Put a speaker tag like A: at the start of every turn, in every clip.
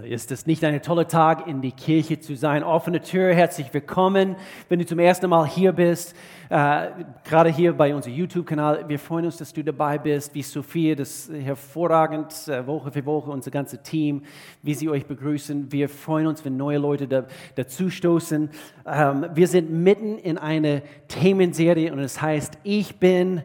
A: Ist es nicht ein toller Tag, in die Kirche zu sein? Offene Tür, herzlich willkommen. Wenn du zum ersten Mal hier bist, äh, gerade hier bei unserem YouTube-Kanal, wir freuen uns, dass du dabei bist. Wie Sophia, das hervorragend, äh, Woche für Woche, unser ganzes Team, wie sie euch begrüßen. Wir freuen uns, wenn neue Leute da, dazu. Ähm, wir sind mitten in einer Themenserie und es heißt, ich bin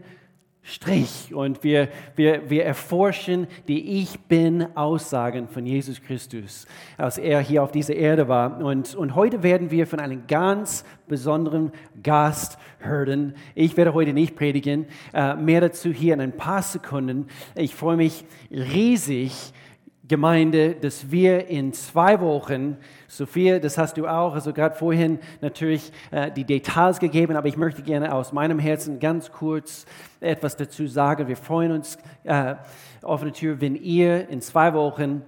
A: Strich. Und wir, wir, wir erforschen die Ich Bin-Aussagen von Jesus Christus, als er hier auf dieser Erde war. Und, und heute werden wir von einem ganz besonderen Gast hören. Ich werde heute nicht predigen, äh, mehr dazu hier in ein paar Sekunden. Ich freue mich riesig, Gemeinde, dass wir in zwei Wochen, Sophia, das hast du auch, also gerade vorhin natürlich äh, die Details gegeben, aber ich möchte gerne aus meinem Herzen ganz kurz etwas dazu sagen. Wir freuen uns äh, auf eine Tür, wenn ihr in zwei Wochen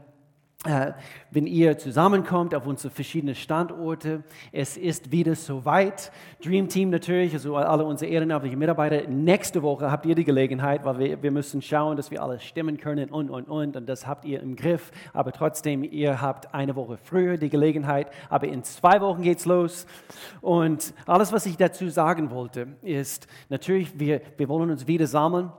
A: wenn ihr zusammenkommt auf unsere verschiedenen Standorte. Es ist wieder soweit. Dream Team natürlich, also alle unsere ehrenamtlichen Mitarbeiter. Nächste Woche habt ihr die Gelegenheit, weil wir, wir müssen schauen, dass wir alles stimmen können und, und, und. Und das habt ihr im Griff. Aber trotzdem, ihr habt eine Woche früher die Gelegenheit. Aber in zwei Wochen geht's los. Und alles, was ich dazu sagen wollte, ist natürlich, wir, wir wollen uns wieder sammeln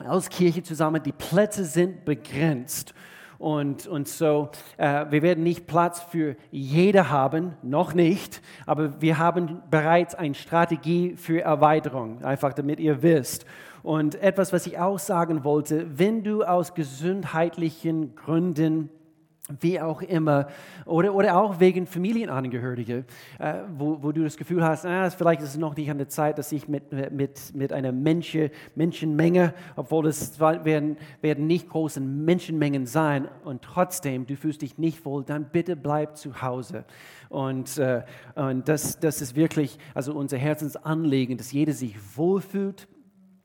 A: als Kirche zusammen. Die Plätze sind begrenzt. Und, und so, äh, wir werden nicht Platz für jeder haben, noch nicht, aber wir haben bereits eine Strategie für Erweiterung, einfach damit ihr wisst. Und etwas, was ich auch sagen wollte, wenn du aus gesundheitlichen Gründen wie auch immer, oder, oder auch wegen Familienangehörige, äh, wo, wo du das Gefühl hast, ah, vielleicht ist es noch nicht an der Zeit, dass ich mit, mit, mit einer Menschen, Menschenmenge, obwohl es werden, werden nicht große Menschenmengen sein und trotzdem, du fühlst dich nicht wohl, dann bitte bleib zu Hause. Und, äh, und das, das ist wirklich also unser Herzensanliegen, dass jeder sich wohlfühlt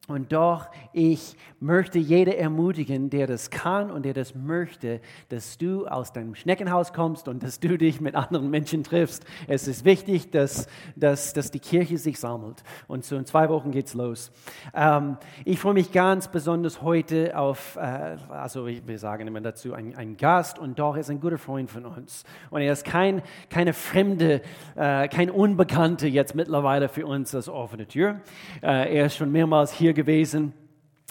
A: und doch, ich möchte jeder ermutigen, der das kann und der das möchte, dass du aus deinem Schneckenhaus kommst und dass du dich mit anderen Menschen triffst. Es ist wichtig, dass, dass, dass die Kirche sich sammelt. Und so in zwei Wochen geht's los. Ähm, ich freue mich ganz besonders heute auf, äh, also wir sagen immer dazu, ein, ein Gast und doch ist ein guter Freund von uns. Und er ist kein, keine Fremde, äh, kein Unbekannte jetzt mittlerweile für uns als offene Tür. Äh, er ist schon mehrmals hier gewesen,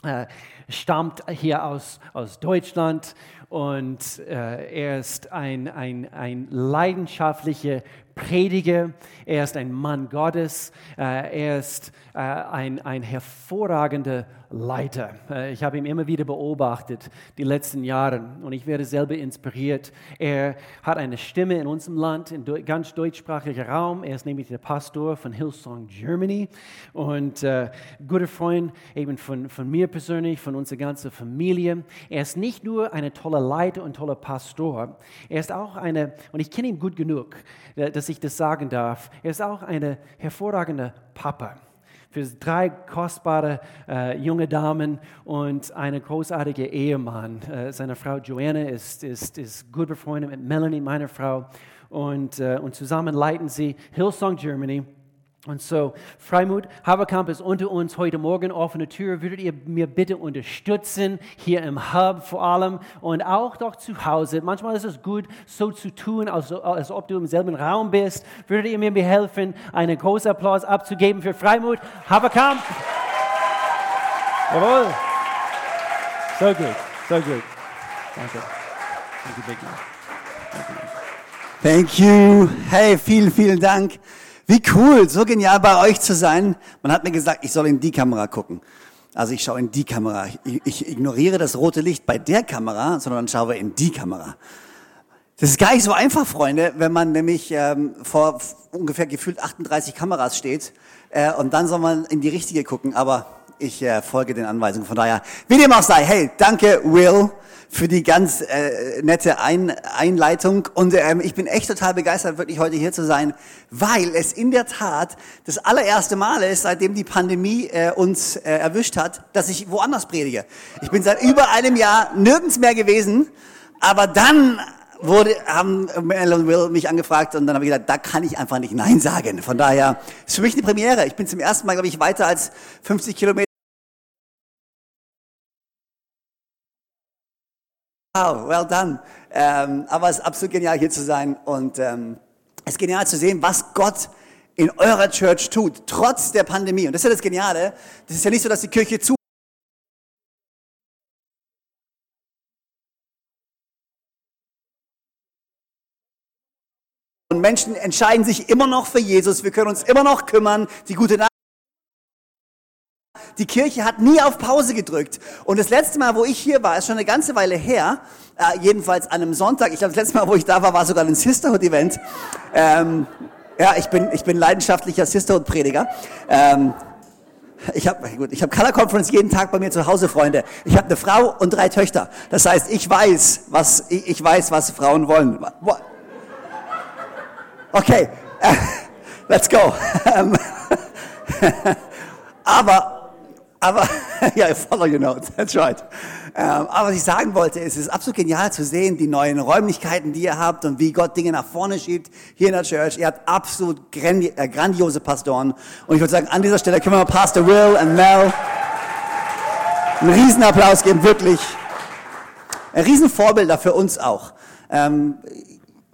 A: äh, stammt hier aus, aus Deutschland und äh, er ist ein, ein, ein leidenschaftlicher Prediger, er ist ein Mann Gottes, äh, er ist ein, ein hervorragender Leiter. Äh, ich habe ihn immer wieder beobachtet, die letzten Jahre, und ich werde selber inspiriert. Er hat eine Stimme in unserem Land, in ganz deutschsprachiger Raum. Er ist nämlich der Pastor von Hillsong Germany und äh, guter Freund eben von, von mir persönlich, von unserer ganzen Familie. Er ist nicht nur eine tolle Leiter und toller Pastor, er ist auch eine, und ich kenne ihn gut genug, dass ich das sagen darf, er ist auch eine hervorragende Papa für drei kostbare äh, junge Damen und eine großartige Ehemann. Äh, seine Frau Joanne ist, ist, ist gut befreundet mit Melanie, meiner Frau. Und, äh, und zusammen leiten sie Hillsong Germany. Und so, Freimut, Haberkamp ist unter uns heute Morgen offene Tür. Würdet ihr mir bitte unterstützen, hier im Hub vor allem und auch doch zu Hause? Manchmal ist es gut, so zu tun, als, als ob du im selben Raum bist. Würdet ihr mir helfen, einen großen Applaus abzugeben für Freimut, Haberkamp? Jawohl. So gut, so gut. Danke.
B: Thank you. Hey, vielen, vielen Dank. Wie cool, so genial bei euch zu sein. Man hat mir gesagt, ich soll in die Kamera gucken. Also ich schaue in die Kamera. Ich, ich ignoriere das rote Licht bei der Kamera, sondern schaue in die Kamera. Das ist gar nicht so einfach, Freunde, wenn man nämlich ähm, vor ungefähr gefühlt 38 Kameras steht äh, und dann soll man in die richtige gucken. Aber ich äh, folge den Anweisungen. Von daher, wie dem auch sei, hey, danke Will für die ganz äh, nette Ein Einleitung. Und ähm, ich bin echt total begeistert, wirklich heute hier zu sein, weil es in der Tat das allererste Mal ist, seitdem die Pandemie äh, uns äh, erwischt hat, dass ich woanders predige. Ich bin seit über einem Jahr nirgends mehr gewesen, aber dann wurde, haben Mel und Will mich angefragt und dann habe ich gesagt, da kann ich einfach nicht Nein sagen. Von daher ist für mich eine Premiere. Ich bin zum ersten Mal, glaube ich, weiter als 50 Kilometer. Wow, well done. Ähm, aber es ist absolut genial, hier zu sein. Und ähm, es ist genial zu sehen, was Gott in eurer Church tut, trotz der Pandemie. Und das ist ja das Geniale. Das ist ja nicht so, dass die Kirche zu Menschen entscheiden sich immer noch für Jesus. Wir können uns immer noch kümmern. Die gute Nachricht. Die Kirche hat nie auf Pause gedrückt. Und das letzte Mal, wo ich hier war, ist schon eine ganze Weile her. Äh, jedenfalls an einem Sonntag. Ich glaube, das letzte Mal, wo ich da war, war sogar ein Sisterhood-Event. Ähm, ja, ich bin, ich bin leidenschaftlicher Sisterhood-Prediger. Ähm, ich habe gut, Color Conference jeden Tag bei mir zu Hause, Freunde. Ich habe eine Frau und drei Töchter. Das heißt, ich weiß, was ich, ich weiß, was Frauen wollen. Okay, let's go. Aber, aber, ja, I follow your notes, that's right. Aber was ich sagen wollte, ist, es ist absolut genial zu sehen, die neuen Räumlichkeiten, die ihr habt und wie Gott Dinge nach vorne schiebt hier in der Church. Ihr habt absolut äh, grandiose Pastoren. Und ich würde sagen, an dieser Stelle können wir Pastor Will und Mel einen Riesenapplaus geben, wirklich. Ein Riesenvorbilder für uns auch. Ähm,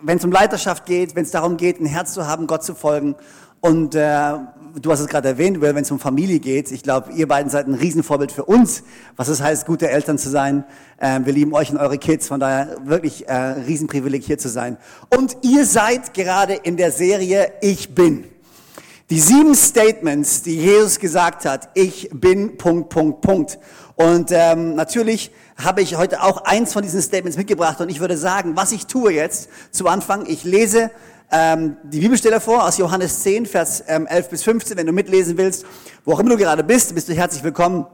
B: wenn es um Leiterschaft geht, wenn es darum geht, ein Herz zu haben, Gott zu folgen. Und äh, du hast es gerade erwähnt, wenn es um Familie geht, ich glaube, ihr beiden seid ein Riesenvorbild für uns, was es heißt, gute Eltern zu sein. Äh, wir lieben euch und eure Kids, von daher wirklich äh, Riesenprivileg hier zu sein. Und ihr seid gerade in der Serie Ich bin. Die sieben Statements, die Jesus gesagt hat, ich bin, Punkt, Punkt, Punkt. Und ähm, natürlich habe ich heute auch eins von diesen Statements mitgebracht und ich würde sagen, was ich tue jetzt zu Anfang, ich lese ähm, die Bibelstelle vor aus Johannes 10, Vers ähm, 11 bis 15, wenn du mitlesen willst, wo auch immer du gerade bist, bist du herzlich willkommen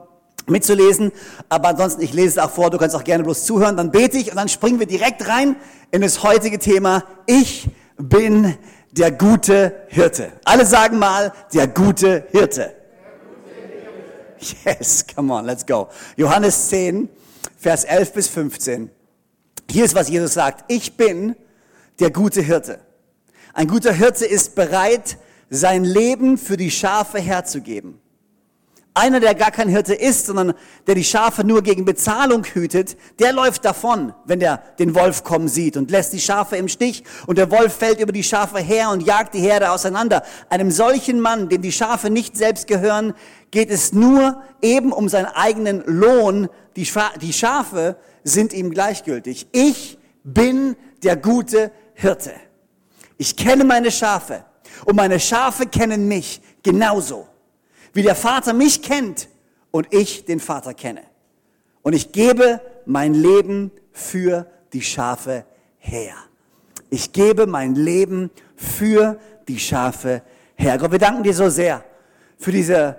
B: mitzulesen. Aber ansonsten, ich lese es auch vor, du kannst auch gerne bloß zuhören, dann bete ich und dann springen wir direkt rein in das heutige Thema. Ich bin der gute Hirte. Alle sagen mal, der gute Hirte. Yes, come on, let's go. Johannes 10, Vers 11 bis 15. Hier ist, was Jesus sagt. Ich bin der gute Hirte. Ein guter Hirte ist bereit, sein Leben für die Schafe herzugeben. Einer, der gar kein Hirte ist, sondern der die Schafe nur gegen Bezahlung hütet, der läuft davon, wenn der den Wolf kommen sieht und lässt die Schafe im Stich und der Wolf fällt über die Schafe her und jagt die Herde auseinander. Einem solchen Mann, dem die Schafe nicht selbst gehören, geht es nur eben um seinen eigenen Lohn. Die, Schafe sind ihm gleichgültig. Ich bin der gute Hirte. Ich kenne meine Schafe und meine Schafe kennen mich genauso wie der Vater mich kennt und ich den Vater kenne. Und ich gebe mein Leben für die Schafe her. Ich gebe mein Leben für die Schafe her. Gott, wir danken dir so sehr für diese,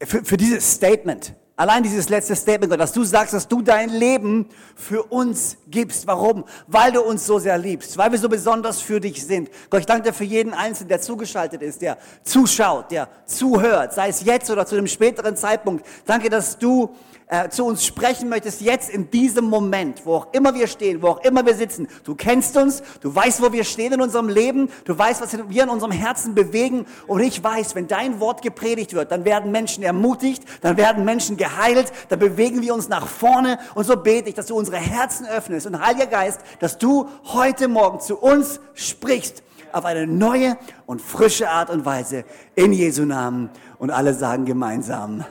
B: für, für dieses Statement. Allein dieses letzte Statement, dass du sagst, dass du dein Leben für uns gibst. Warum? Weil du uns so sehr liebst, weil wir so besonders für dich sind. Gott, ich danke dir für jeden Einzelnen, der zugeschaltet ist, der zuschaut, der zuhört, sei es jetzt oder zu einem späteren Zeitpunkt. Danke, dass du äh, zu uns sprechen möchtest, jetzt in diesem Moment, wo auch immer wir stehen, wo auch immer wir sitzen. Du kennst uns, du weißt, wo wir stehen in unserem Leben, du weißt, was wir in unserem Herzen bewegen. Und ich weiß, wenn dein Wort gepredigt wird, dann werden Menschen ermutigt, dann werden Menschen geheilt, dann bewegen wir uns nach vorne. Und so bete ich, dass du unsere Herzen öffnest. Und Heiliger Geist, dass du heute Morgen zu uns sprichst auf eine neue und frische Art und Weise in Jesu Namen. Und alle sagen gemeinsam.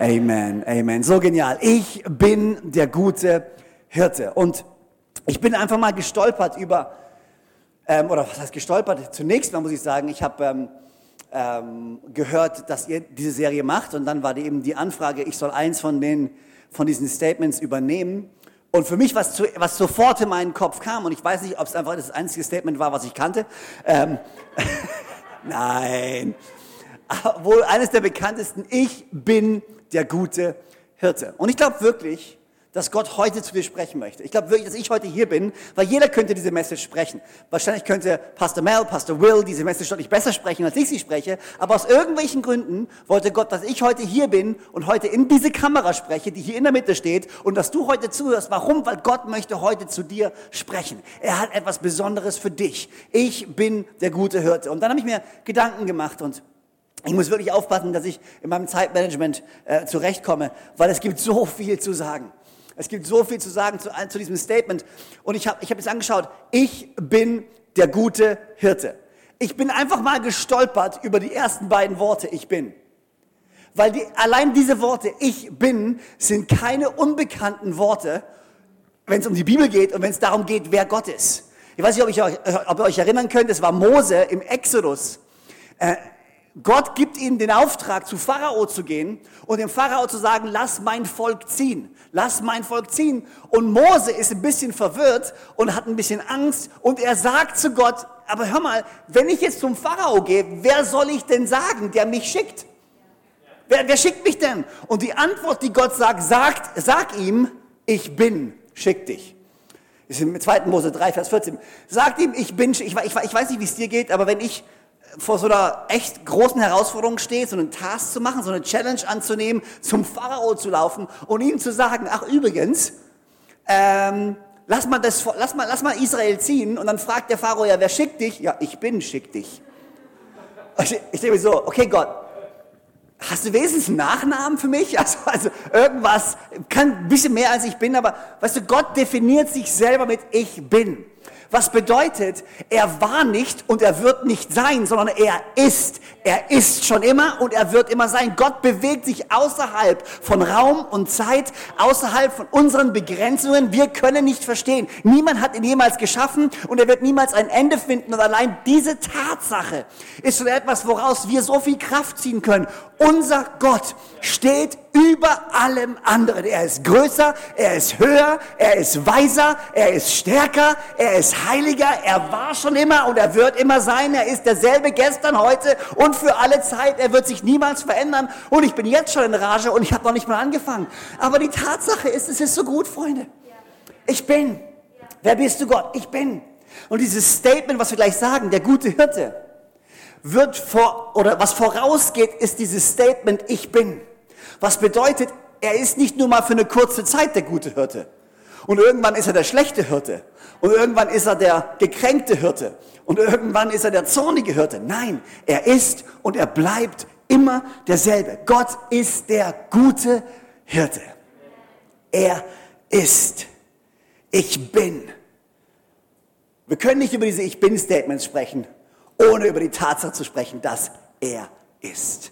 B: Amen, Amen. So genial. Ich bin der gute Hirte. Und ich bin einfach mal gestolpert über, ähm, oder was heißt gestolpert? Zunächst mal muss ich sagen, ich habe ähm, ähm, gehört, dass ihr diese Serie macht und dann war die eben die Anfrage, ich soll eins von, den, von diesen Statements übernehmen. Und für mich, was, zu, was sofort in meinen Kopf kam, und ich weiß nicht, ob es einfach das einzige Statement war, was ich kannte, ähm, nein, wohl eines der bekanntesten, ich bin der gute Hirte. Und ich glaube wirklich, dass Gott heute zu dir sprechen möchte. Ich glaube wirklich, dass ich heute hier bin, weil jeder könnte diese Message sprechen. Wahrscheinlich könnte Pastor Mel, Pastor Will diese Message deutlich besser sprechen, als ich sie spreche. Aber aus irgendwelchen Gründen wollte Gott, dass ich heute hier bin und heute in diese Kamera spreche, die hier in der Mitte steht und dass du heute zuhörst. Warum? Weil Gott möchte heute zu dir sprechen. Er hat etwas Besonderes für dich. Ich bin der gute Hirte. Und dann habe ich mir Gedanken gemacht und ich muss wirklich aufpassen, dass ich in meinem Zeitmanagement äh, zurechtkomme, weil es gibt so viel zu sagen. Es gibt so viel zu sagen zu, zu diesem Statement. Und ich habe ich hab jetzt angeschaut, ich bin der gute Hirte. Ich bin einfach mal gestolpert über die ersten beiden Worte, ich bin. Weil die, allein diese Worte, ich bin, sind keine unbekannten Worte, wenn es um die Bibel geht und wenn es darum geht, wer Gott ist. Ich weiß nicht, ob, ich ob ihr euch erinnern könnt, es war Mose im Exodus. Äh, Gott gibt ihnen den Auftrag, zu Pharao zu gehen und dem Pharao zu sagen, lass mein Volk ziehen, lass mein Volk ziehen. Und Mose ist ein bisschen verwirrt und hat ein bisschen Angst und er sagt zu Gott, aber hör mal, wenn ich jetzt zum Pharao gehe, wer soll ich denn sagen, der mich schickt? Wer, wer schickt mich denn? Und die Antwort, die Gott sagt, sagt, sag ihm, ich bin, schick dich. Das ist im 2. Mose 3, Vers 14. Sagt ihm, ich bin, ich, ich, ich weiß nicht, wie es dir geht, aber wenn ich vor so einer echt großen Herausforderung stehe, so einen Task zu machen, so eine Challenge anzunehmen, zum Pharao zu laufen und ihm zu sagen, ach übrigens, ähm, lass, mal das, lass, mal, lass mal Israel ziehen und dann fragt der Pharao, ja, wer schickt dich? Ja, ich bin, schick dich. Ich, ich denke mir so, okay Gott, Hast du wenigstens einen Nachnamen für mich? Also, also irgendwas, kann ein bisschen mehr als ich bin, aber weißt du, Gott definiert sich selber mit ich bin. Was bedeutet, er war nicht und er wird nicht sein, sondern er ist. Er ist schon immer und er wird immer sein. Gott bewegt sich außerhalb von Raum und Zeit, außerhalb von unseren Begrenzungen. Wir können nicht verstehen. Niemand hat ihn jemals geschaffen und er wird niemals ein Ende finden. Und allein diese Tatsache ist schon etwas, woraus wir so viel Kraft ziehen können. Unser Gott steht über allem anderen. Er ist größer, er ist höher, er ist weiser, er ist stärker, er ist heiliger, er war schon immer und er wird immer sein. Er ist derselbe gestern, heute und für alle Zeit. Er wird sich niemals verändern. Und ich bin jetzt schon in Rage und ich habe noch nicht mal angefangen. Aber die Tatsache ist, es ist so gut, Freunde. Ich bin. Wer bist du, Gott? Ich bin. Und dieses Statement, was wir gleich sagen, der gute Hirte, wird vor, oder was vorausgeht, ist dieses Statement, ich bin. Was bedeutet, er ist nicht nur mal für eine kurze Zeit der gute Hirte. Und irgendwann ist er der schlechte Hirte. Und irgendwann ist er der gekränkte Hirte. Und irgendwann ist er der zornige Hirte. Nein, er ist und er bleibt immer derselbe. Gott ist der gute Hirte. Er ist. Ich bin. Wir können nicht über diese Ich bin-Statements sprechen, ohne über die Tatsache zu sprechen, dass er ist.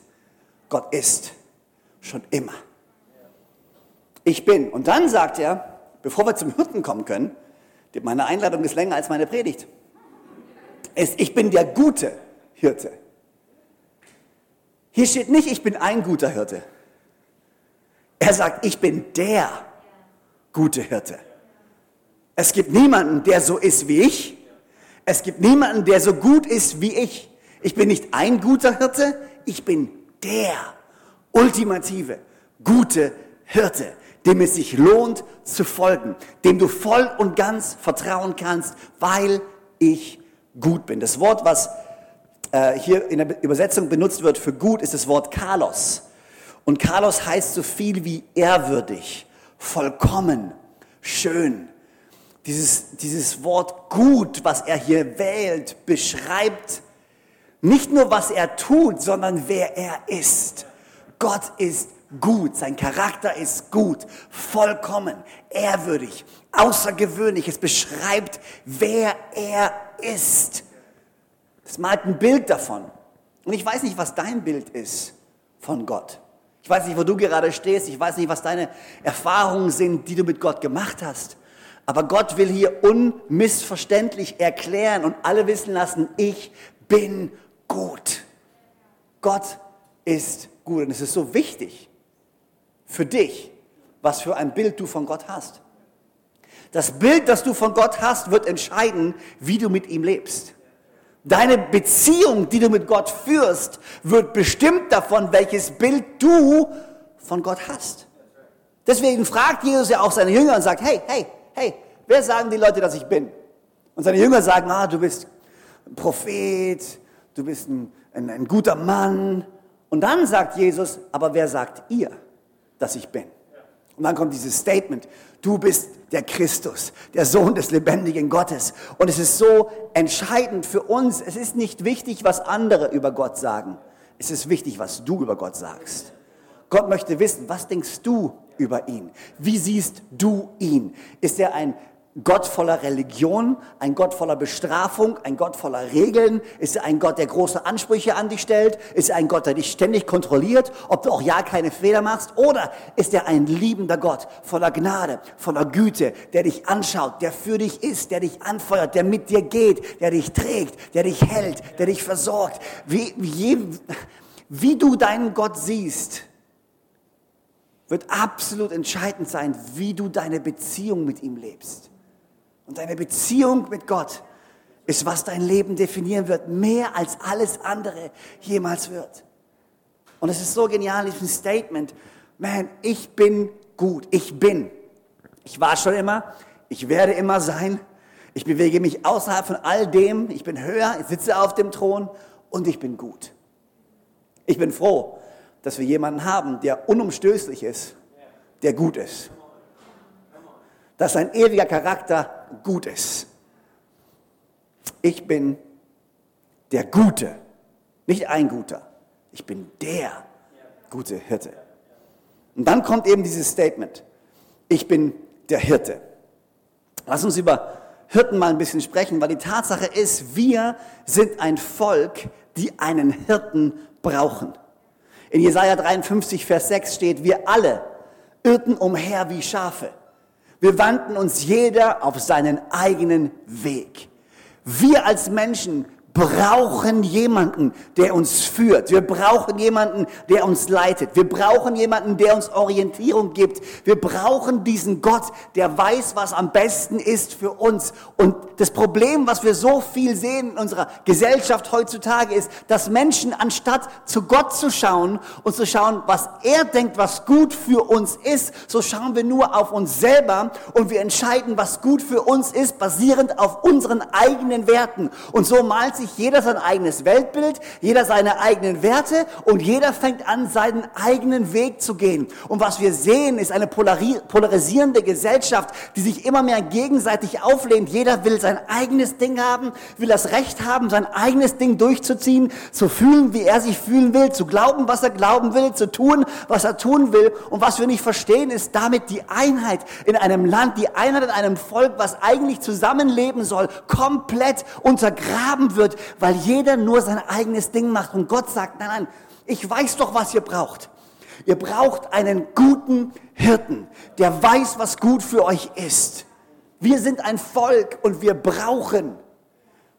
B: Gott ist schon immer. Ich bin. Und dann sagt er, bevor wir zum Hirten kommen können, meine Einladung ist länger als meine Predigt. Ist, ich bin der gute Hirte. Hier steht nicht, ich bin ein guter Hirte. Er sagt, ich bin der gute Hirte. Es gibt niemanden, der so ist wie ich. Es gibt niemanden, der so gut ist wie ich. Ich bin nicht ein guter Hirte, ich bin der ultimative, gute Hirte, dem es sich lohnt zu folgen, dem du voll und ganz vertrauen kannst, weil ich gut bin. Das Wort, was äh, hier in der Übersetzung benutzt wird für gut, ist das Wort Kalos. Und Kalos heißt so viel wie ehrwürdig, vollkommen, schön. Dieses, dieses Wort gut, was er hier wählt, beschreibt nicht nur, was er tut, sondern wer er ist. Gott ist gut, sein Charakter ist gut, vollkommen, ehrwürdig, außergewöhnlich. Es beschreibt, wer er ist. Es malt ein Bild davon. Und ich weiß nicht, was dein Bild ist von Gott. Ich weiß nicht, wo du gerade stehst. Ich weiß nicht, was deine Erfahrungen sind, die du mit Gott gemacht hast. Aber Gott will hier unmissverständlich erklären und alle wissen lassen, ich bin gut. Gott ist gut. Und es ist so wichtig für dich, was für ein Bild du von Gott hast. Das Bild, das du von Gott hast, wird entscheiden, wie du mit ihm lebst. Deine Beziehung, die du mit Gott führst, wird bestimmt davon, welches Bild du von Gott hast. Deswegen fragt Jesus ja auch seine Jünger und sagt, hey, hey, hey, wer sagen die Leute, dass ich bin? Und seine Jünger sagen, ah, du bist ein Prophet, du bist ein, ein, ein guter Mann, und dann sagt Jesus, aber wer sagt ihr, dass ich bin? Und dann kommt dieses Statement, du bist der Christus, der Sohn des lebendigen Gottes. Und es ist so entscheidend für uns. Es ist nicht wichtig, was andere über Gott sagen. Es ist wichtig, was du über Gott sagst. Gott möchte wissen, was denkst du über ihn? Wie siehst du ihn? Ist er ein Gott voller Religion, ein Gott voller Bestrafung, ein Gott voller Regeln? Ist er ein Gott, der große Ansprüche an dich stellt? Ist ein Gott, der dich ständig kontrolliert, ob du auch ja keine Fehler machst? Oder ist er ein liebender Gott voller Gnade, voller Güte, der dich anschaut, der für dich ist, der dich anfeuert, der mit dir geht, der dich trägt, der dich hält, der dich versorgt? Wie, wie, wie du deinen Gott siehst, wird absolut entscheidend sein, wie du deine Beziehung mit ihm lebst. Und deine Beziehung mit Gott ist, was dein Leben definieren wird, mehr als alles andere jemals wird. Und es ist so genial, dieses Statement, man, ich bin gut, ich bin. Ich war schon immer, ich werde immer sein, ich bewege mich außerhalb von all dem, ich bin höher, ich sitze auf dem Thron. Und ich bin gut. Ich bin froh, dass wir jemanden haben, der unumstößlich ist, der gut ist. Dass sein ewiger Charakter gut ist. Ich bin der Gute, nicht ein Guter. Ich bin der gute Hirte. Und dann kommt eben dieses Statement. Ich bin der Hirte. Lass uns über Hirten mal ein bisschen sprechen, weil die Tatsache ist, wir sind ein Volk, die einen Hirten brauchen. In Jesaja 53, Vers 6 steht, wir alle irrten umher wie Schafe. Wir wandten uns jeder auf seinen eigenen Weg. Wir als Menschen brauchen jemanden, der uns führt. Wir brauchen jemanden, der uns leitet. Wir brauchen jemanden, der uns Orientierung gibt. Wir brauchen diesen Gott, der weiß, was am besten ist für uns. Und das Problem, was wir so viel sehen in unserer Gesellschaft heutzutage, ist, dass Menschen anstatt zu Gott zu schauen und zu schauen, was er denkt, was gut für uns ist, so schauen wir nur auf uns selber und wir entscheiden, was gut für uns ist, basierend auf unseren eigenen Werten. Und so malt sich sich jeder sein eigenes Weltbild, jeder seine eigenen Werte und jeder fängt an, seinen eigenen Weg zu gehen. Und was wir sehen, ist eine polarisierende Gesellschaft, die sich immer mehr gegenseitig auflehnt. Jeder will sein eigenes Ding haben, will das Recht haben, sein eigenes Ding durchzuziehen, zu fühlen, wie er sich fühlen will, zu glauben, was er glauben will, zu tun, was er tun will. Und was wir nicht verstehen, ist damit die Einheit in einem Land, die Einheit in einem Volk, was eigentlich zusammenleben soll, komplett untergraben wird, weil jeder nur sein eigenes Ding macht. Und Gott sagt, nein, nein, ich weiß doch, was ihr braucht. Ihr braucht einen guten Hirten, der weiß, was gut für euch ist. Wir sind ein Volk und wir brauchen,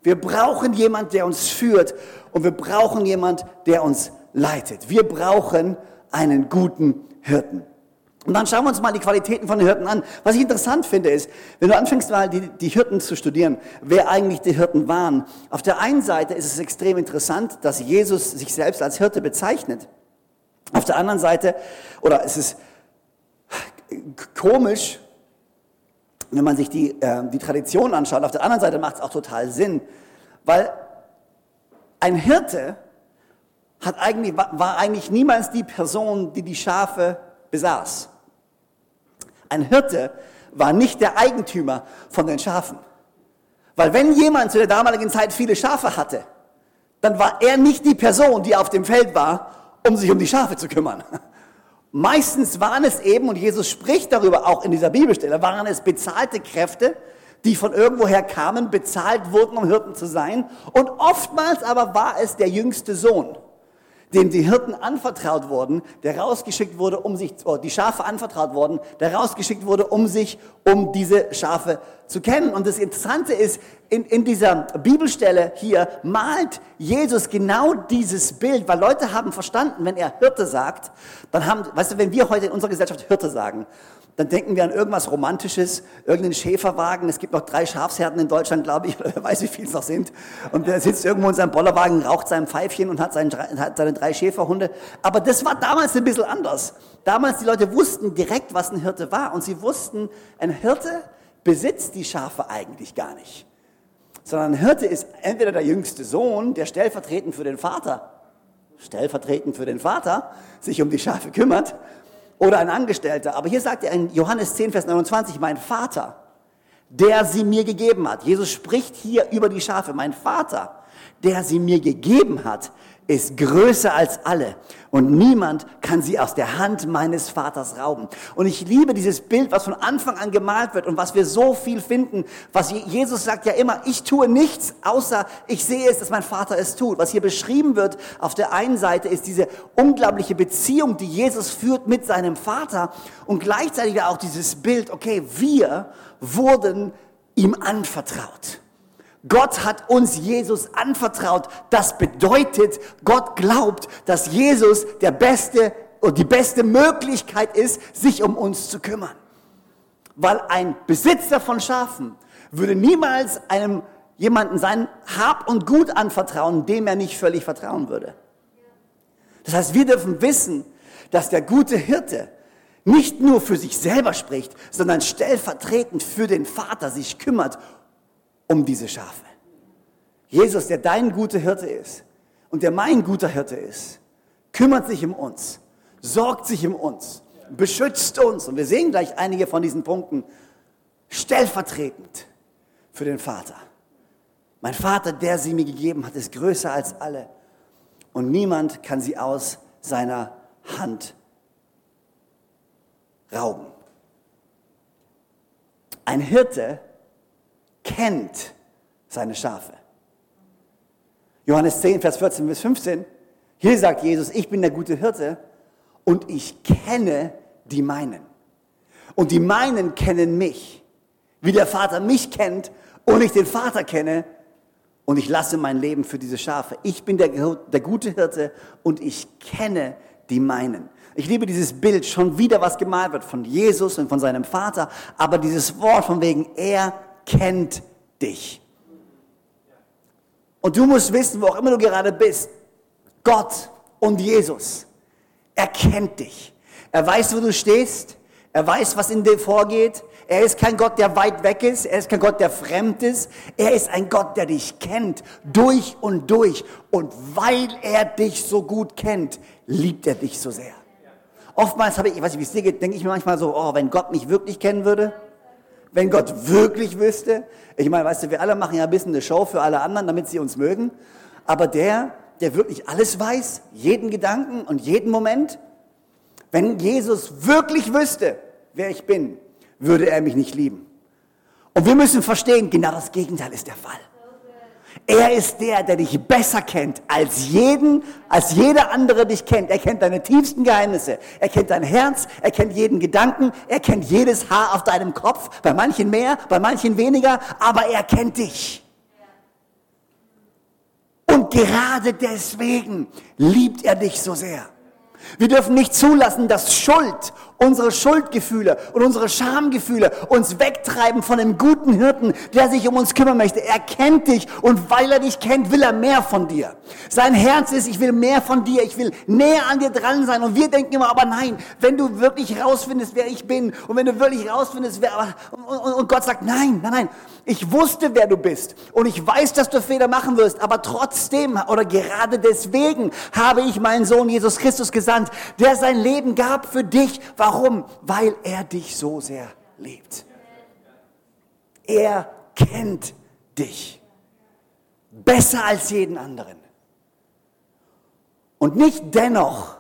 B: wir brauchen jemand, der uns führt und wir brauchen jemand, der uns leitet. Wir brauchen einen guten Hirten. Und dann schauen wir uns mal die Qualitäten von den Hirten an. Was ich interessant finde, ist, wenn du anfängst mal die, die Hirten zu studieren, wer eigentlich die Hirten waren. Auf der einen Seite ist es extrem interessant, dass Jesus sich selbst als Hirte bezeichnet. Auf der anderen Seite, oder es ist komisch, wenn man sich die, äh, die Tradition anschaut. Auf der anderen Seite macht es auch total Sinn, weil ein Hirte hat eigentlich, war eigentlich niemals die Person, die die Schafe besaß. Ein Hirte war nicht der Eigentümer von den Schafen. Weil wenn jemand zu der damaligen Zeit viele Schafe hatte, dann war er nicht die Person, die auf dem Feld war, um sich um die Schafe zu kümmern. Meistens waren es eben, und Jesus spricht darüber auch in dieser Bibelstelle, waren es bezahlte Kräfte, die von irgendwoher kamen, bezahlt wurden, um Hirten zu sein. Und oftmals aber war es der jüngste Sohn dem die Hirten anvertraut wurden, der rausgeschickt wurde, um sich, oh, die Schafe anvertraut wurden, der rausgeschickt wurde, um sich um diese Schafe zu kennen. Und das Interessante ist, in, in dieser Bibelstelle hier malt Jesus genau dieses Bild, weil Leute haben verstanden, wenn er Hirte sagt, dann haben, weißt du, wenn wir heute in unserer Gesellschaft Hirte sagen, dann denken wir an irgendwas Romantisches, irgendeinen Schäferwagen. Es gibt noch drei Schafsherden in Deutschland, glaube ich, oder wer weiß, wie viele es noch sind. Und der sitzt irgendwo in seinem Bollerwagen, raucht sein Pfeifchen und hat, seinen, hat seine drei Schäferhunde. Aber das war damals ein bisschen anders. Damals, die Leute wussten direkt, was ein Hirte war. Und sie wussten, ein Hirte besitzt die Schafe eigentlich gar nicht. Sondern ein Hirte ist entweder der jüngste Sohn, der stellvertretend für den Vater, stellvertretend für den Vater, sich um die Schafe kümmert oder ein Angestellter. Aber hier sagt er in Johannes 10, Vers 29, mein Vater, der sie mir gegeben hat. Jesus spricht hier über die Schafe. Mein Vater, der sie mir gegeben hat, ist größer als alle und niemand kann sie aus der Hand meines Vaters rauben. Und ich liebe dieses Bild, was von Anfang an gemalt wird und was wir so viel finden, was Jesus sagt ja immer, ich tue nichts, außer ich sehe es, dass mein Vater es tut. Was hier beschrieben wird auf der einen Seite ist diese unglaubliche Beziehung, die Jesus führt mit seinem Vater und gleichzeitig auch dieses Bild, okay, wir wurden ihm anvertraut. Gott hat uns Jesus anvertraut. Das bedeutet, Gott glaubt, dass Jesus der beste und die beste Möglichkeit ist, sich um uns zu kümmern. Weil ein Besitzer von Schafen würde niemals einem jemanden sein Hab und Gut anvertrauen, dem er nicht völlig vertrauen würde. Das heißt, wir dürfen wissen, dass der gute Hirte nicht nur für sich selber spricht, sondern stellvertretend für den Vater sich kümmert um diese Schafe. Jesus, der dein guter Hirte ist und der mein guter Hirte ist, kümmert sich um uns, sorgt sich um uns, beschützt uns. Und wir sehen gleich einige von diesen Punkten stellvertretend für den Vater. Mein Vater, der sie mir gegeben hat, ist größer als alle. Und niemand kann sie aus seiner Hand rauben. Ein Hirte kennt seine Schafe. Johannes 10, Vers 14 bis 15. Hier sagt Jesus, ich bin der gute Hirte und ich kenne die meinen. Und die meinen kennen mich, wie der Vater mich kennt und ich den Vater kenne und ich lasse mein Leben für diese Schafe. Ich bin der, der gute Hirte und ich kenne die meinen. Ich liebe dieses Bild, schon wieder was gemalt wird von Jesus und von seinem Vater, aber dieses Wort von wegen, er kennt dich. Und du musst wissen, wo auch immer du gerade bist, Gott und Jesus, er kennt dich. Er weiß, wo du stehst. Er weiß, was in dir vorgeht. Er ist kein Gott, der weit weg ist. Er ist kein Gott, der fremd ist. Er ist ein Gott, der dich kennt, durch und durch. Und weil er dich so gut kennt, liebt er dich so sehr. Oftmals habe ich, ich weiß nicht, wie es dir geht, denke ich mir manchmal so, oh, wenn Gott mich wirklich kennen würde, wenn Gott wirklich wüsste. Ich meine, weißt du, wir alle machen ja ein bisschen eine Show für alle anderen, damit sie uns mögen. Aber der, der wirklich alles weiß, jeden Gedanken und jeden Moment, wenn Jesus wirklich wüsste, wer ich bin, würde er mich nicht lieben. Und wir müssen verstehen, genau das Gegenteil ist der Fall. Er ist der, der dich besser kennt als jeden, als jeder andere dich kennt. Er kennt deine tiefsten Geheimnisse. Er kennt dein Herz. Er kennt jeden Gedanken. Er kennt jedes Haar auf deinem Kopf. Bei manchen mehr, bei manchen weniger. Aber er kennt dich. Und gerade deswegen liebt er dich so sehr. Wir dürfen nicht zulassen, dass Schuld, unsere Schuldgefühle und unsere Schamgefühle uns wegtreiben von dem guten Hirten, der sich um uns kümmern möchte. Er kennt dich und weil er dich kennt, will er mehr von dir. Sein Herz ist, ich will mehr von dir, ich will näher an dir dran sein. Und wir denken immer, aber nein, wenn du wirklich rausfindest, wer ich bin und wenn du wirklich rausfindest, wer, und, Gott sagt, nein, nein, nein, ich wusste, wer du bist und ich weiß, dass du Fehler machen wirst, aber trotzdem oder gerade deswegen habe ich meinen Sohn Jesus Christus gesandt, der sein Leben gab für dich. Warum? Weil er dich so sehr liebt. Er kennt dich besser als jeden anderen. Und nicht dennoch,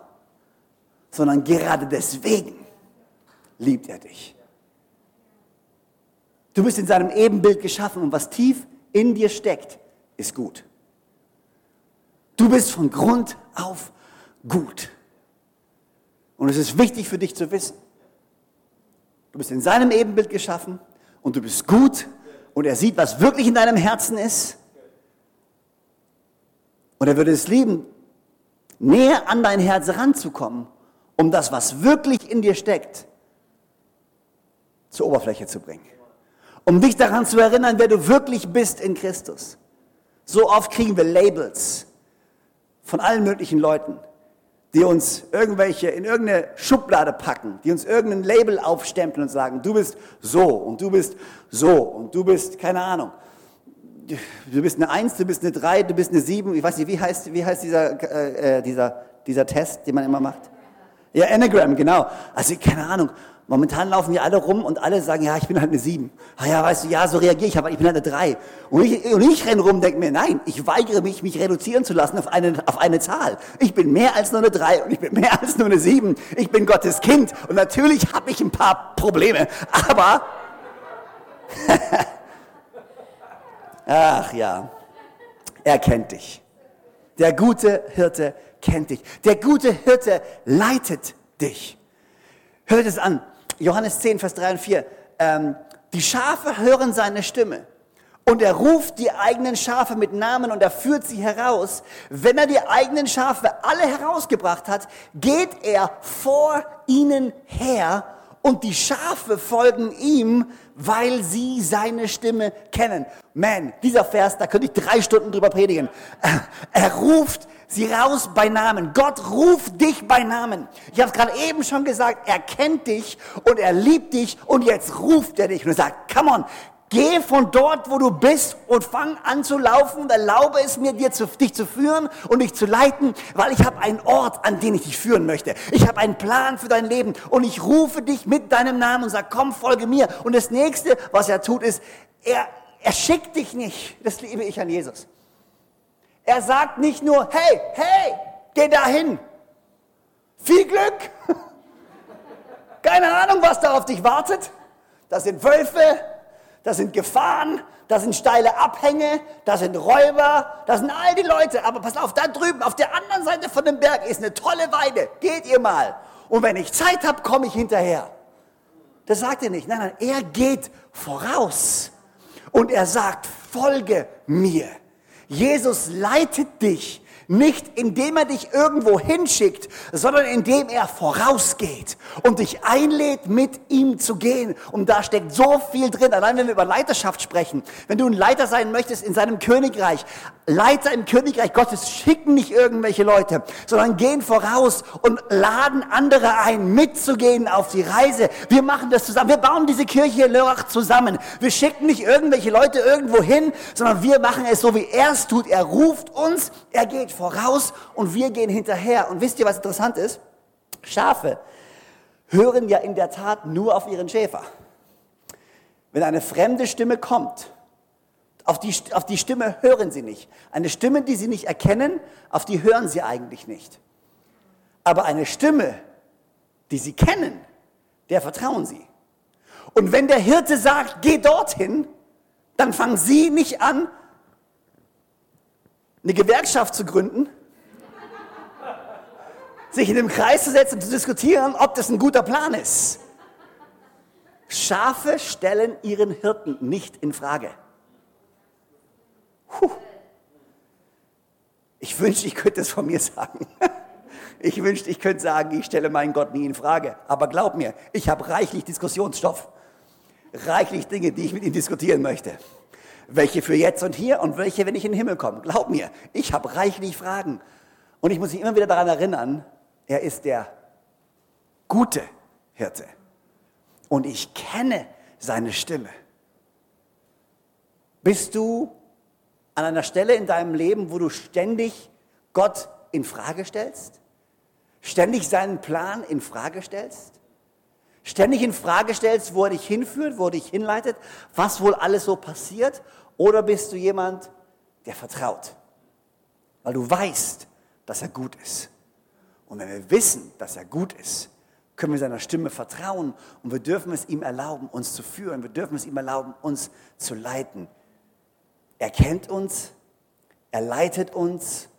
B: sondern gerade deswegen liebt er dich. Du bist in seinem Ebenbild geschaffen und was tief in dir steckt, ist gut. Du bist von Grund auf gut. Und es ist wichtig für dich zu wissen. Du bist in seinem Ebenbild geschaffen und du bist gut und er sieht, was wirklich in deinem Herzen ist. Und er würde es lieben, näher an dein Herz ranzukommen, um das, was wirklich in dir steckt, zur Oberfläche zu bringen um dich daran zu erinnern, wer du wirklich bist in Christus. So oft kriegen wir Labels von allen möglichen Leuten, die uns irgendwelche in irgendeine Schublade packen, die uns irgendein Label aufstempeln und sagen, du bist so und du bist so und du bist, keine Ahnung, du bist eine Eins, du bist eine Drei, du bist eine Sieben, ich weiß nicht, wie heißt, wie heißt dieser, äh, äh dieser, dieser Test, den man immer macht? Ja, Anagram, genau. Also keine Ahnung. Momentan laufen wir alle rum und alle sagen, ja, ich bin halt eine sieben. Ah ja, weißt du, ja, so reagiere ich, aber ich bin halt eine drei. Und ich, und ich renne rum und denke mir, nein, ich weigere mich, mich reduzieren zu lassen auf eine, auf eine Zahl. Ich bin mehr als nur eine drei und ich bin mehr als nur eine sieben. Ich bin Gottes Kind und natürlich habe ich ein paar Probleme, aber... Ach ja, er kennt dich. Der gute Hirte kennt dich. Der gute Hirte leitet dich. Hört es an. Johannes 10, Vers 3 und 4. Ähm, die Schafe hören seine Stimme. Und er ruft die eigenen Schafe mit Namen und er führt sie heraus. Wenn er die eigenen Schafe alle herausgebracht hat, geht er vor ihnen her und die Schafe folgen ihm, weil sie seine Stimme kennen. Man, dieser Vers, da könnte ich drei Stunden drüber predigen. Er ruft sie raus bei Namen. Gott ruft dich bei Namen. Ich habe es gerade eben schon gesagt, er kennt dich und er liebt dich und jetzt ruft er dich und er sagt, come on, Geh von dort, wo du bist und fang an zu laufen und erlaube es mir, dir zu, dich zu führen und dich zu leiten, weil ich habe einen Ort, an den ich dich führen möchte. Ich habe einen Plan für dein Leben und ich rufe dich mit deinem Namen und sage, komm, folge mir. Und das nächste, was er tut, ist, er, er schickt dich nicht. Das liebe ich an Jesus. Er sagt nicht nur, hey, hey, geh dahin. Viel Glück. Keine Ahnung, was da auf dich wartet. Das sind Wölfe, das sind Gefahren, das sind steile Abhänge, das sind Räuber, das sind all die Leute. Aber pass auf, da drüben, auf der anderen Seite von dem Berg ist eine tolle Weide. Geht ihr mal. Und wenn ich Zeit habe, komme ich hinterher. Das sagt er nicht. Nein, nein, er geht voraus. Und er sagt, folge mir. Jesus leitet dich nicht indem er dich irgendwo hinschickt, sondern indem er vorausgeht und dich einlädt, mit ihm zu gehen. Und da steckt so viel drin, allein wenn wir über Leiterschaft sprechen. Wenn du ein Leiter sein möchtest in seinem Königreich, Leiter im Königreich Gottes schicken nicht irgendwelche Leute, sondern gehen voraus und laden andere ein, mitzugehen auf die Reise. Wir machen das zusammen. Wir bauen diese Kirche in Lörrach zusammen. Wir schicken nicht irgendwelche Leute irgendwo hin, sondern wir machen es so, wie er es tut. Er ruft uns, er geht voraus und wir gehen hinterher. Und wisst ihr, was interessant ist? Schafe hören ja in der Tat nur auf ihren Schäfer. Wenn eine fremde Stimme kommt, auf die, auf die Stimme hören sie nicht. Eine Stimme, die sie nicht erkennen, auf die hören sie eigentlich nicht. Aber eine Stimme, die sie kennen, der vertrauen sie. Und wenn der Hirte sagt, geh dorthin, dann fangen sie nicht an, eine Gewerkschaft zu gründen, sich in dem Kreis zu setzen und zu diskutieren, ob das ein guter Plan ist. Schafe stellen ihren Hirten nicht in Frage. Puh. Ich wünschte, ich könnte es von mir sagen. Ich wünschte, ich könnte sagen, ich stelle meinen Gott nie in Frage. Aber glaub mir, ich habe reichlich Diskussionsstoff. Reichlich Dinge, die ich mit ihm diskutieren möchte. Welche für jetzt und hier und welche, wenn ich in den Himmel komme. Glaub mir, ich habe reichlich Fragen. Und ich muss mich immer wieder daran erinnern, er ist der gute Hirte. Und ich kenne seine Stimme. Bist du an einer Stelle in deinem Leben, wo du ständig Gott in Frage stellst? Ständig seinen Plan in Frage stellst? Ständig in Frage stellst, wo er dich hinführt, wo er dich hinleitet, was wohl alles so passiert? Oder bist du jemand, der vertraut? Weil du weißt, dass er gut ist. Und wenn wir wissen, dass er gut ist, können wir seiner Stimme vertrauen und wir dürfen es ihm erlauben, uns zu führen. Wir dürfen es ihm erlauben, uns zu leiten. Er kennt uns, er leitet uns,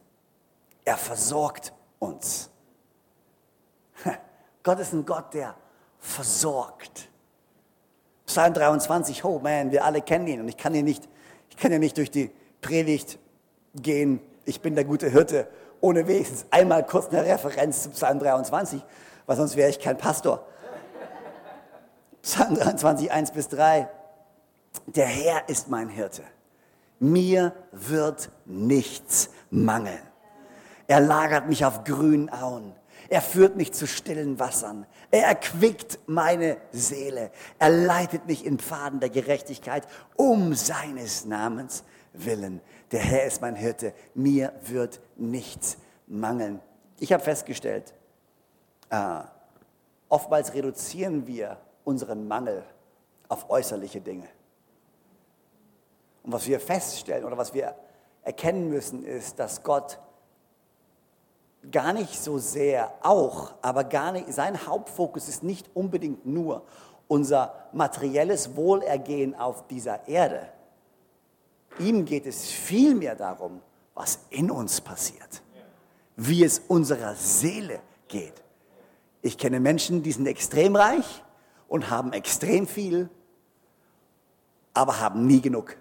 B: er versorgt uns. Gott ist ein Gott, der versorgt. Psalm 23, oh man, wir alle kennen ihn und ich kann hier nicht, ich kann hier nicht durch die Predigt gehen, ich bin der gute Hirte, ohne wenigstens einmal kurz eine Referenz zu Psalm 23, weil sonst wäre ich kein Pastor. Psalm 23, 1 bis 3. Der Herr ist mein Hirte mir wird nichts mangeln. Er lagert mich auf grünen Auen. Er führt mich zu stillen Wassern. Er erquickt meine Seele. Er leitet mich in Pfaden der Gerechtigkeit um seines Namens willen. Der Herr ist mein Hirte. Mir wird nichts mangeln. Ich habe festgestellt, äh, Oftmals reduzieren wir unseren Mangel auf äußerliche Dinge. Und was wir feststellen oder was wir erkennen müssen, ist, dass Gott gar nicht so sehr auch, aber gar nicht, sein Hauptfokus ist nicht unbedingt nur unser materielles Wohlergehen auf dieser Erde. Ihm geht es vielmehr darum, was in uns passiert, wie es unserer Seele geht. Ich kenne Menschen, die sind extrem reich und haben extrem viel, aber haben nie genug.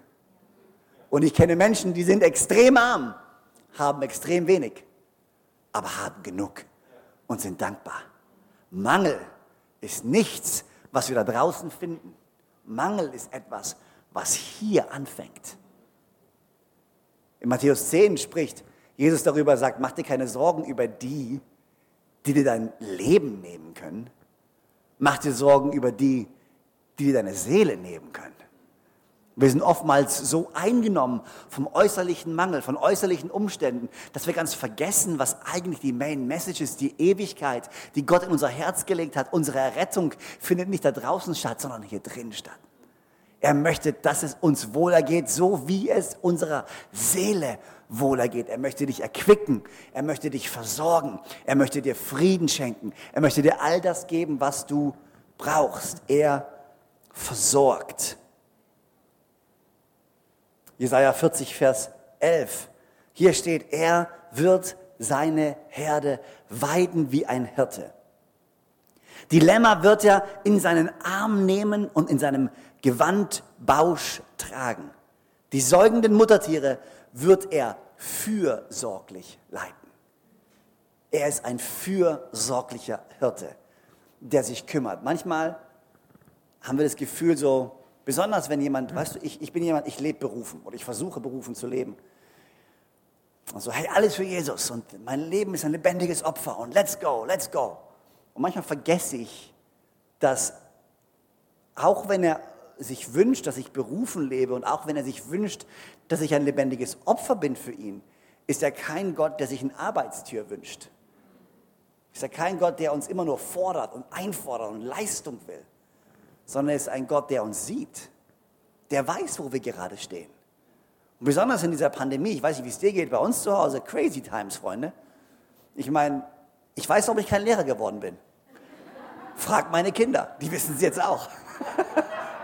B: Und ich kenne Menschen, die sind extrem arm, haben extrem wenig, aber haben genug und sind dankbar. Mangel ist nichts, was wir da draußen finden. Mangel ist etwas, was hier anfängt. In Matthäus 10 spricht Jesus darüber, sagt, mach dir keine Sorgen über die, die dir dein Leben nehmen können. Mach dir Sorgen über die, die dir deine Seele nehmen können. Wir sind oftmals so eingenommen vom äußerlichen Mangel, von äußerlichen Umständen, dass wir ganz vergessen, was eigentlich die Main Message ist, die Ewigkeit, die Gott in unser Herz gelegt hat. Unsere Errettung findet nicht da draußen statt, sondern hier drin statt. Er möchte, dass es uns wohlergeht, so wie es unserer Seele wohlergeht. Er möchte dich erquicken, er möchte dich versorgen, er möchte dir Frieden schenken, er möchte dir all das geben, was du brauchst. Er versorgt. Jesaja 40, Vers 11. Hier steht, er wird seine Herde weiden wie ein Hirte. Die Lämmer wird er in seinen Arm nehmen und in seinem Gewandbausch tragen. Die säugenden Muttertiere wird er fürsorglich leiten. Er ist ein fürsorglicher Hirte, der sich kümmert. Manchmal haben wir das Gefühl so, Besonders wenn jemand, weißt du, ich, ich bin jemand, ich lebe berufen oder ich versuche berufen zu leben. Und so, hey, alles für Jesus und mein Leben ist ein lebendiges Opfer und let's go, let's go. Und manchmal vergesse ich, dass auch wenn er sich wünscht, dass ich berufen lebe und auch wenn er sich wünscht, dass ich ein lebendiges Opfer bin für ihn, ist er kein Gott, der sich eine Arbeitstür wünscht. Ist er kein Gott, der uns immer nur fordert und einfordert und Leistung will sondern er ist ein Gott, der uns sieht, der weiß, wo wir gerade stehen. Und besonders in dieser Pandemie, ich weiß nicht, wie es dir geht, bei uns zu Hause, crazy times, Freunde. Ich meine, ich weiß, ob ich kein Lehrer geworden bin. Frag meine Kinder, die wissen es jetzt auch.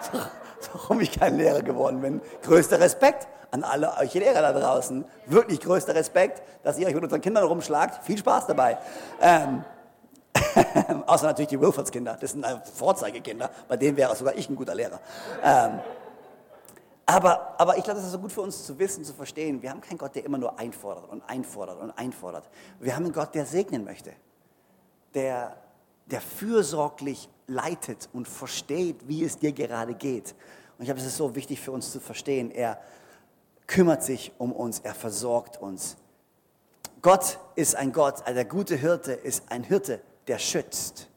B: Warum ich kein Lehrer geworden bin. Größter Respekt an alle euch Lehrer da draußen. Wirklich größter Respekt, dass ihr euch mit unseren Kindern rumschlagt. Viel Spaß dabei. Ähm, Außer natürlich die Wilfords Kinder, das sind Vorzeigekinder, bei denen wäre sogar ich ein guter Lehrer. Ähm, aber, aber ich glaube, das ist so gut für uns zu wissen, zu verstehen. Wir haben keinen Gott, der immer nur einfordert und einfordert und einfordert. Wir haben einen Gott, der segnen möchte, der, der fürsorglich leitet und versteht, wie es dir gerade geht. Und ich glaube, es ist so wichtig für uns zu verstehen. Er kümmert sich um uns, er versorgt uns. Gott ist ein Gott, also der gute Hirte ist ein Hirte, der schützt.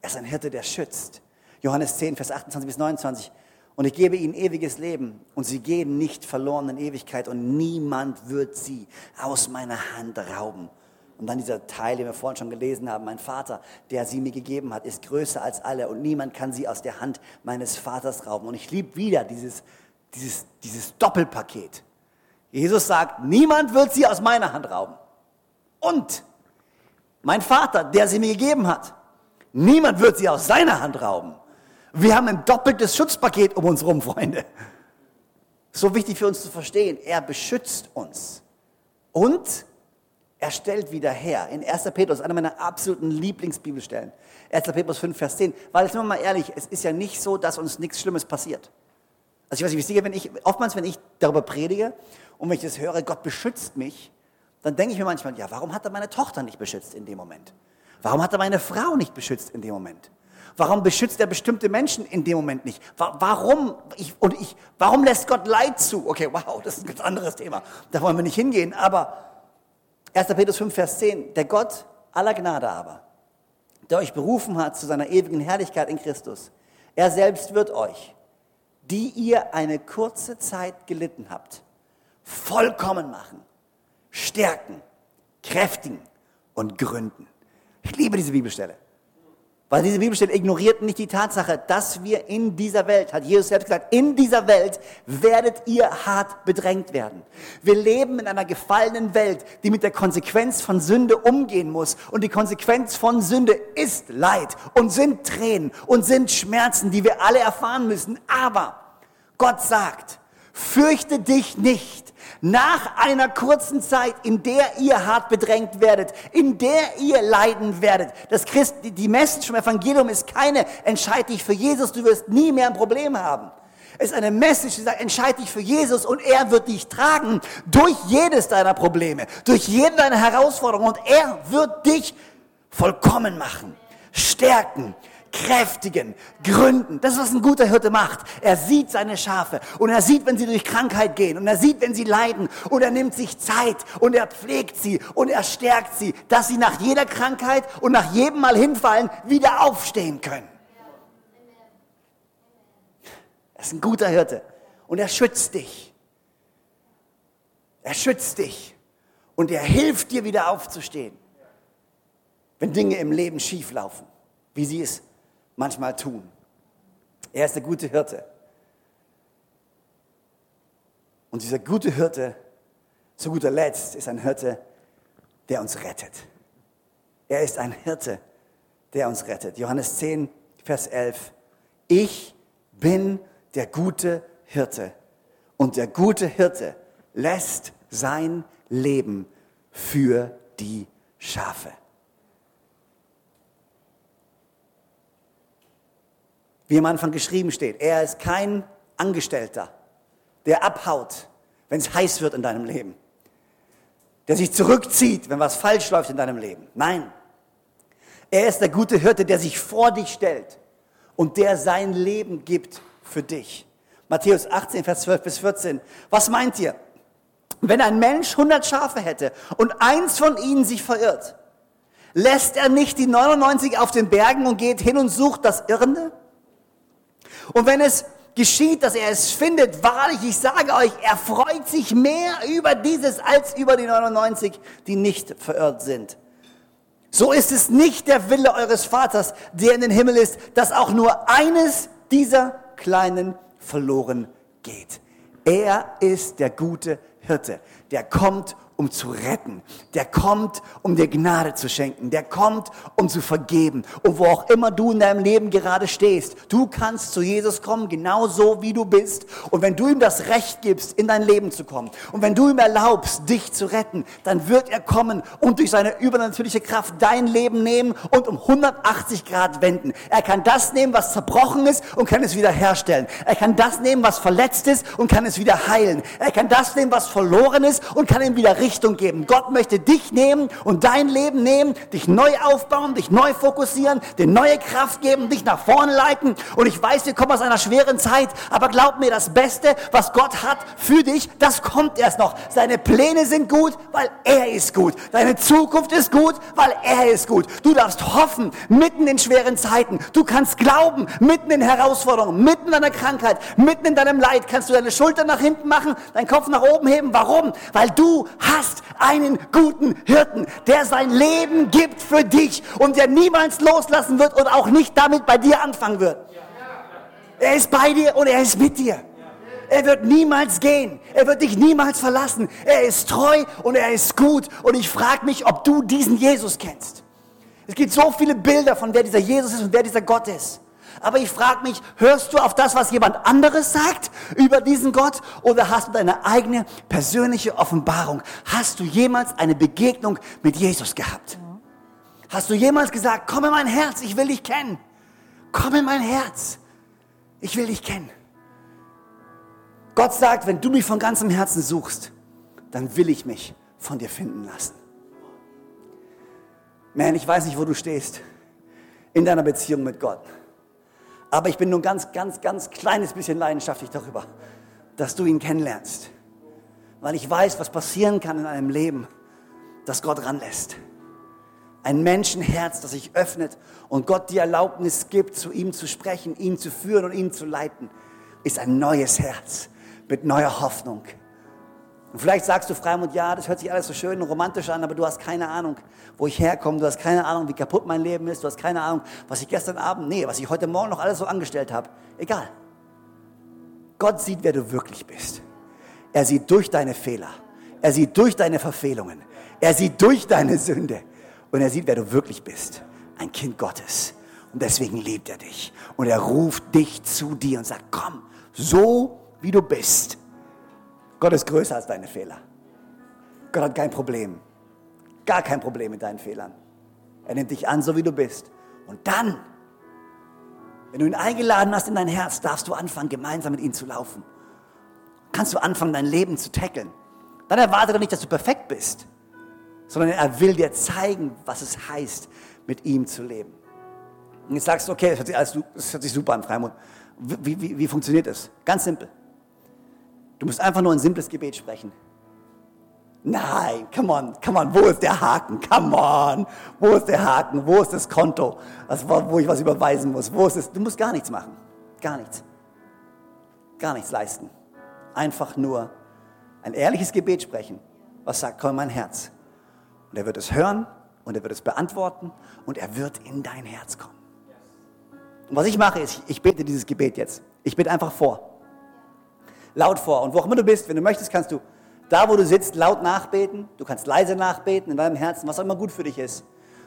B: Er ist ein Hirte, der schützt. Johannes 10, Vers 28 bis 29. Und ich gebe ihnen ewiges Leben und sie gehen nicht verloren in Ewigkeit und niemand wird sie aus meiner Hand rauben. Und dann dieser Teil, den wir vorhin schon gelesen haben, mein Vater, der sie mir gegeben hat, ist größer als alle und niemand kann sie aus der Hand meines Vaters rauben. Und ich liebe wieder dieses, dieses, dieses Doppelpaket. Jesus sagt, niemand wird sie aus meiner Hand rauben. Und mein Vater, der sie mir gegeben hat. Niemand wird sie aus seiner Hand rauben. Wir haben ein doppeltes Schutzpaket um uns herum, Freunde. So wichtig für uns zu verstehen. Er beschützt uns. Und er stellt wieder her. In 1. Petrus, einer meiner absoluten Lieblingsbibelstellen. 1. Petrus 5, Vers 10. Weil, jetzt sind mal ehrlich, es ist ja nicht so, dass uns nichts Schlimmes passiert. Also ich weiß nicht, wie es dir geht, wenn ich, oftmals, wenn ich darüber predige und wenn ich das höre, Gott beschützt mich, dann denke ich mir manchmal, ja, warum hat er meine Tochter nicht beschützt in dem Moment? Warum hat er meine Frau nicht beschützt in dem Moment? Warum beschützt er bestimmte Menschen in dem Moment nicht? Warum, ich, und ich, warum lässt Gott Leid zu? Okay, wow, das ist ein ganz anderes Thema. Da wollen wir nicht hingehen. Aber 1. Petrus 5, Vers 10, der Gott aller Gnade aber, der euch berufen hat zu seiner ewigen Herrlichkeit in Christus, er selbst wird euch, die ihr eine kurze Zeit gelitten habt, vollkommen machen stärken, kräftigen und gründen. Ich liebe diese Bibelstelle. Weil diese Bibelstelle ignoriert nicht die Tatsache, dass wir in dieser Welt, hat Jesus selbst gesagt, in dieser Welt werdet ihr hart bedrängt werden. Wir leben in einer gefallenen Welt, die mit der Konsequenz von Sünde umgehen muss. Und die Konsequenz von Sünde ist Leid und sind Tränen und sind Schmerzen, die wir alle erfahren müssen. Aber Gott sagt, fürchte dich nicht, nach einer kurzen Zeit, in der ihr hart bedrängt werdet, in der ihr leiden werdet. Das Christ, die Message vom Evangelium ist keine, entscheid dich für Jesus, du wirst nie mehr ein Problem haben. Es ist eine Message, die sagt, entscheid dich für Jesus und er wird dich tragen durch jedes deiner Probleme, durch jede deiner Herausforderungen und er wird dich vollkommen machen, stärken, kräftigen, gründen. Das ist, was ein guter Hirte macht. Er sieht seine Schafe und er sieht, wenn sie durch Krankheit gehen und er sieht, wenn sie leiden und er nimmt sich Zeit und er pflegt sie und er stärkt sie, dass sie nach jeder Krankheit und nach jedem Mal hinfallen wieder aufstehen können. Er ist ein guter Hirte und er schützt dich. Er schützt dich und er hilft dir wieder aufzustehen, wenn Dinge im Leben schief laufen, wie sie es manchmal tun. Er ist der gute Hirte. Und dieser gute Hirte, zu guter Letzt, ist ein Hirte, der uns rettet. Er ist ein Hirte, der uns rettet. Johannes 10, Vers 11. Ich bin der gute Hirte. Und der gute Hirte lässt sein Leben für die Schafe. Wie am Anfang geschrieben steht. Er ist kein Angestellter, der abhaut, wenn es heiß wird in deinem Leben. Der sich zurückzieht, wenn was falsch läuft in deinem Leben. Nein. Er ist der gute Hirte, der sich vor dich stellt und der sein Leben gibt für dich. Matthäus 18, Vers 12 bis 14. Was meint ihr? Wenn ein Mensch 100 Schafe hätte und eins von ihnen sich verirrt, lässt er nicht die 99 auf den Bergen und geht hin und sucht das Irrende? Und wenn es geschieht, dass er es findet, wahrlich, ich sage euch, er freut sich mehr über dieses als über die 99, die nicht verirrt sind. So ist es nicht der Wille eures Vaters, der in den Himmel ist, dass auch nur eines dieser Kleinen verloren geht. Er ist der gute Hirte, der kommt um zu retten. Der kommt, um dir Gnade zu schenken. Der kommt, um zu vergeben. Und wo auch immer du in deinem Leben gerade stehst, du kannst zu Jesus kommen, genauso wie du bist. Und wenn du ihm das Recht gibst, in dein Leben zu kommen, und wenn du ihm erlaubst, dich zu retten, dann wird er kommen und durch seine übernatürliche Kraft dein Leben nehmen und um 180 Grad wenden. Er kann das nehmen, was zerbrochen ist und kann es wieder herstellen. Er kann das nehmen, was verletzt ist und kann es wieder heilen. Er kann das nehmen, was verloren ist und kann ihn wieder richten Richtung geben. Gott möchte dich nehmen und dein Leben nehmen, dich neu aufbauen, dich neu fokussieren, dir neue Kraft geben, dich nach vorne leiten. Und ich weiß, wir kommen aus einer schweren Zeit, aber glaub mir, das Beste, was Gott hat für dich, das kommt erst noch. Seine Pläne sind gut, weil er ist gut. Deine Zukunft ist gut, weil er ist gut. Du darfst hoffen, mitten in schweren Zeiten. Du kannst glauben, mitten in Herausforderungen, mitten in deiner Krankheit, mitten in deinem Leid, kannst du deine Schulter nach hinten machen, deinen Kopf nach oben heben. Warum? Weil du hast hast einen guten Hirten, der sein Leben gibt für dich und der niemals loslassen wird und auch nicht damit bei dir anfangen wird. Er ist bei dir und er ist mit dir. Er wird niemals gehen. Er wird dich niemals verlassen. Er ist treu und er ist gut. Und ich frage mich, ob du diesen Jesus kennst. Es gibt so viele Bilder von wer dieser Jesus ist und wer dieser Gott ist. Aber ich frage mich, hörst du auf das, was jemand anderes sagt über diesen Gott oder hast du deine eigene persönliche Offenbarung? Hast du jemals eine Begegnung mit Jesus gehabt? Hast du jemals gesagt, komm in mein Herz, ich will dich kennen. Komm in mein Herz, ich will dich kennen. Gott sagt, wenn du mich von ganzem Herzen suchst, dann will ich mich von dir finden lassen. Man, ich weiß nicht, wo du stehst in deiner Beziehung mit Gott. Aber ich bin nur ein ganz, ganz, ganz kleines bisschen leidenschaftlich darüber, dass du ihn kennenlernst. Weil ich weiß, was passieren kann in einem Leben, das Gott ranlässt. Ein Menschenherz, das sich öffnet und Gott die Erlaubnis gibt, zu ihm zu sprechen, ihn zu führen und ihn zu leiten, ist ein neues Herz mit neuer Hoffnung. Und vielleicht sagst du Freimund, ja, das hört sich alles so schön und romantisch an, aber du hast keine Ahnung, wo ich herkomme, du hast keine Ahnung, wie kaputt mein Leben ist, du hast keine Ahnung, was ich gestern Abend, nee, was ich heute Morgen noch alles so angestellt habe. Egal. Gott sieht, wer du wirklich bist. Er sieht durch deine Fehler. Er sieht durch deine Verfehlungen. Er sieht durch deine Sünde. Und er sieht, wer du wirklich bist. Ein Kind Gottes. Und deswegen liebt er dich. Und er ruft dich zu dir und sagt, komm, so wie du bist. Gott ist größer als deine Fehler. Gott hat kein Problem. Gar kein Problem mit deinen Fehlern. Er nimmt dich an, so wie du bist. Und dann, wenn du ihn eingeladen hast in dein Herz, darfst du anfangen, gemeinsam mit ihm zu laufen. Kannst du anfangen, dein Leben zu tackeln. Dann erwartet er nicht, dass du perfekt bist, sondern er will dir zeigen, was es heißt, mit ihm zu leben. Und jetzt sagst du, okay, das hört sich, alles, das hört sich super an, Freimund. Wie, wie, wie funktioniert das? Ganz simpel. Du musst einfach nur ein simples Gebet sprechen. Nein, come on, come on, wo ist der Haken? Come on, wo ist der Haken? Wo ist das Konto, wo ich was überweisen muss? Wo ist es? Du musst gar nichts machen. Gar nichts. Gar nichts leisten. Einfach nur ein ehrliches Gebet sprechen, was sagt, komm in mein Herz. Und er wird es hören und er wird es beantworten und er wird in dein Herz kommen. Und was ich mache, ist, ich bete dieses Gebet jetzt. Ich bete einfach vor laut vor. Und wo auch immer du bist, wenn du möchtest, kannst du da, wo du sitzt, laut nachbeten. Du kannst leise nachbeten in deinem Herzen, was auch immer gut für dich ist.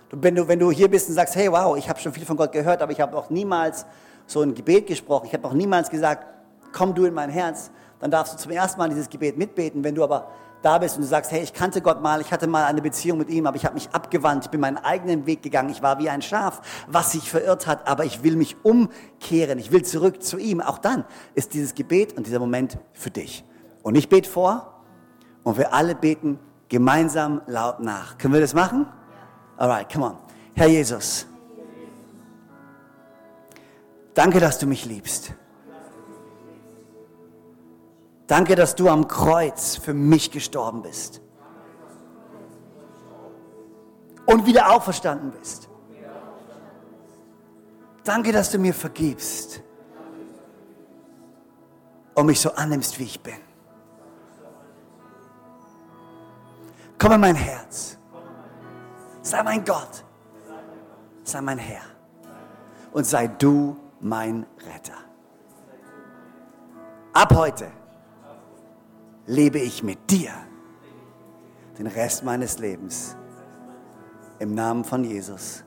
B: Du, wenn, du, wenn du hier bist und sagst, hey, wow, ich habe schon viel von Gott gehört, aber ich habe noch niemals so ein Gebet gesprochen. Ich habe noch niemals gesagt, komm du in mein Herz. Dann darfst du zum ersten Mal dieses Gebet mitbeten. Wenn du aber da bist und du sagst, hey, ich kannte Gott mal, ich hatte mal eine Beziehung mit ihm, aber ich habe mich abgewandt, ich bin meinen eigenen Weg gegangen, ich war wie ein Schaf, was sich verirrt hat, aber ich will mich umkehren, ich will zurück zu ihm. Auch dann ist dieses Gebet und dieser Moment für dich. Und ich bete vor und wir alle beten gemeinsam laut nach. Können wir das machen? Alright, come on. Herr Jesus, danke, dass du mich liebst. Danke, dass du am Kreuz für mich gestorben bist. Und wieder auferstanden bist. Danke, dass du mir vergibst. Und mich so annimmst, wie ich bin. Komm in mein Herz. Sei mein Gott. Sei mein Herr. Und sei du mein Retter. Ab heute lebe ich mit dir den Rest meines Lebens. Im Namen von Jesus.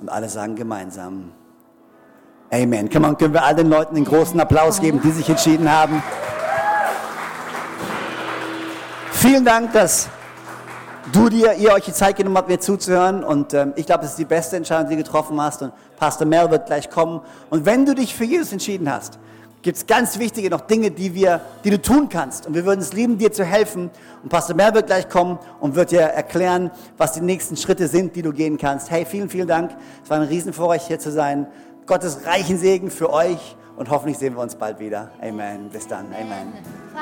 B: Und alle sagen gemeinsam, Amen. Come on, können wir all den Leuten einen großen Applaus geben, die sich entschieden haben. Vielen Dank, dass du dir, ihr euch die Zeit genommen habt, mir zuzuhören. Und ähm, ich glaube, es ist die beste Entscheidung, die du getroffen hast. Und Pastor Mel wird gleich kommen. Und wenn du dich für Jesus entschieden hast, gibt es ganz wichtige noch Dinge, die, wir, die du tun kannst. Und wir würden es lieben, dir zu helfen. Und Pastor Mer wird gleich kommen und wird dir erklären, was die nächsten Schritte sind, die du gehen kannst. Hey, vielen, vielen Dank. Es war ein Riesenvorrecht, hier zu sein. Gottes reichen Segen für euch und hoffentlich sehen wir uns bald wieder. Amen. Bis dann. Amen.